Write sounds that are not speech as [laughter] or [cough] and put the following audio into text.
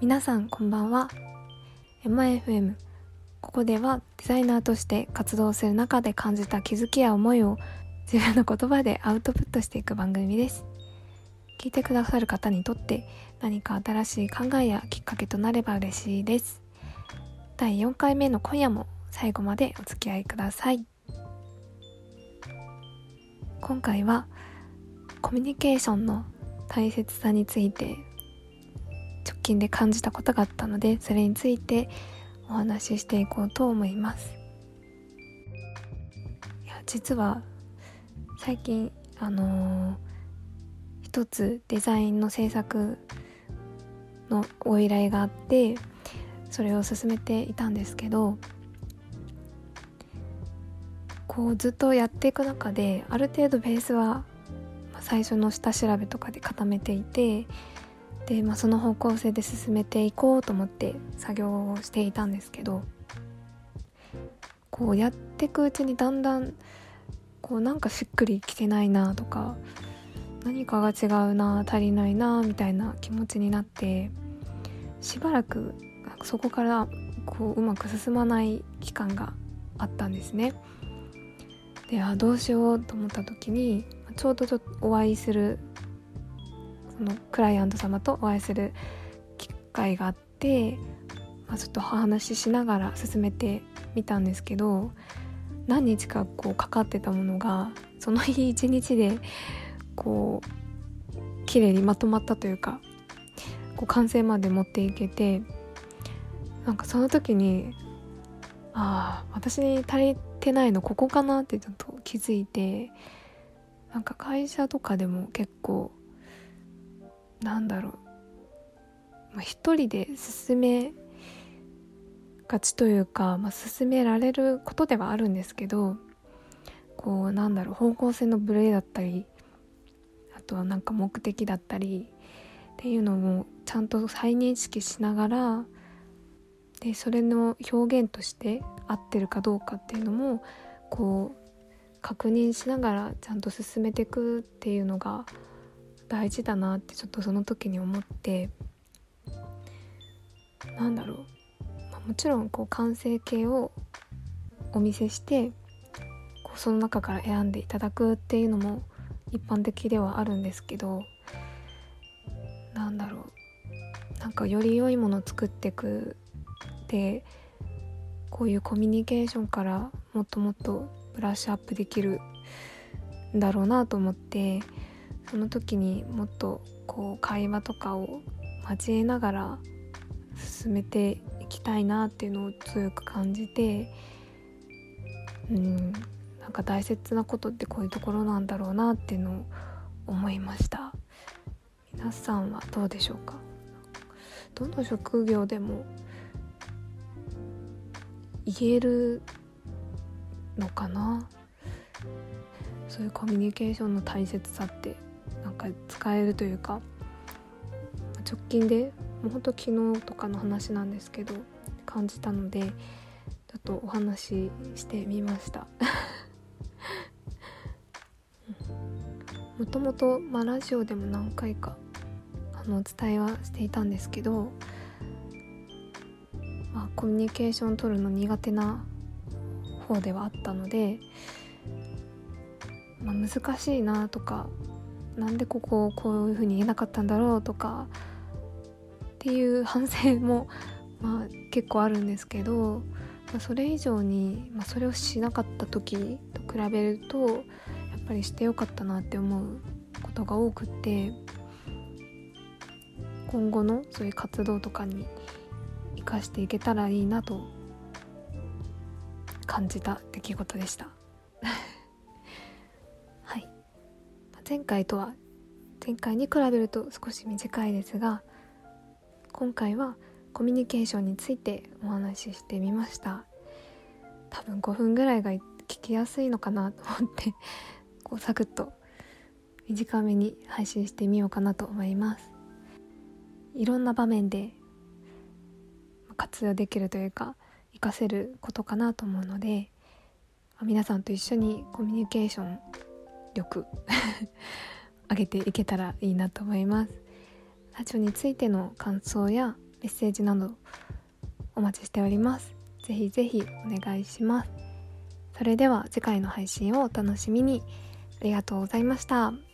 皆さんこんばんは。MFM ここではデザイナーとして活動する中で感じた気づきや思いを自分の言葉でアウトプットしていく番組です。聞いてくださる方にとって何か新しい考えやきっかけとなれば嬉しいです。第4回目の今夜も最後までお付き合いください。今回はコミュニケーションの大切さについて直近で感じたことがあったのでそれについてお話ししていこうと思います。いや実は最近あのー、一つデザインの制作のお依頼があってそれを進めていたんですけどこうずっとやっていく中である程度ベースは最初の下調べとかで固めていてで、まあ、その方向性で進めていこうと思って作業をしていたんですけどこうやっていくうちにだんだんこうなんかしっくりきてないなとか何かが違うな足りないなみたいな気持ちになってしばらくそこからこううまく進まない期間があったんですね。であどうしようと思った時にちょうどちょっとお会いするそのクライアント様とお会いする機会があって、まあ、ちょっとお話ししながら進めてみたんですけど何日かこうかかってたものがその日一日でこう綺麗にまとまったというかこう完成まで持っていけてなんかその時にああ私に足りてないのここかなってちょっと気づいてなんか会社とかでも結構なんだろう、まあ、一人で進めがちというか、まあ、進められることではあるんですけどこうなんだろう方向性のブレだったりあとはなんか目的だったりっていうのもちゃんと再認識しながらでそれの表現として合ってるかどうかっていうのもこう確認しながらちゃんと進めていくっていうのが大事だなってちょっとその時に思って。なんだろう、まあ、もちろんこう完成形をお見せしてこうその中から選んでいただくっていうのも一般的ではあるんですけどなんだろう。なんかより良いものを作っていくでこういうコミュニケーションからもっともっとブラッシュアップできるんだろうなと思ってその時にもっとこう会話とかを交えながら進めていきたいなっていうのを強く感じてうんなんか大切なことってこういうところなんだろうなっていうのを思いました。皆さんはどうでしょうか？どの職業でも言えるのかな？そういうコミュニケーションの大切さってなんか使えるというか直近でもうほんと昨日とかの話なんですけど感じたのでちょっとお話ししてみました。もともと、まあ、ラジオでも何回かあの伝えはしていたんですけど、まあ、コミュニケーション取るの苦手な方ではあったので、まあ、難しいなとかなんでここをこういう風に言えなかったんだろうとかっていう反省も [laughs] まあ結構あるんですけど、まあ、それ以上に、まあ、それをしなかった時と比べるとやっぱりしてよかったなって思うことが多くて今後のそういう活動とかに生かしていけたらいいなと感じた出来事でした。[laughs] はい。前回とは前回に比べると少し短いですが今回はコミュニケーションについてお話ししてみました。多分5分ぐらいが聞きやすいのかなと思って [laughs] こうサクッと短めに配信してみようかなと思います。いろんな場面で活用できるというか活かせることかなと思うので皆さんと一緒にコミュニケーション力 [laughs] 上げていけたらいいなと思います。ラジオについての感想やメッセージなどお待ちしております。ぜひぜひお願いします。それでは次回の配信をお楽しみに。ありがとうございました。